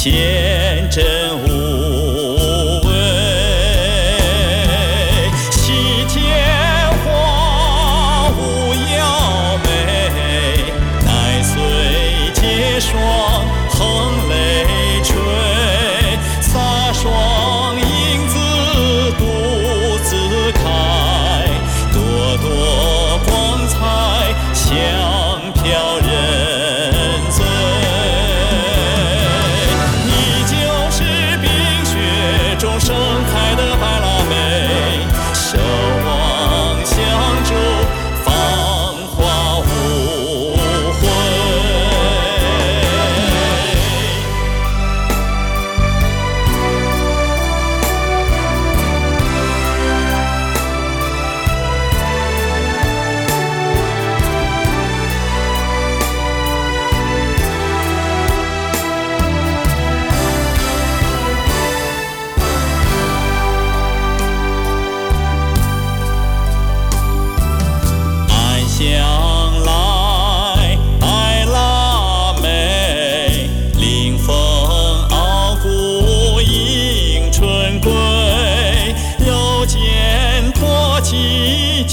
天真无畏洗剑花无妖媚耐岁结霜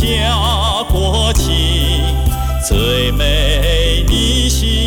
家国情最美的心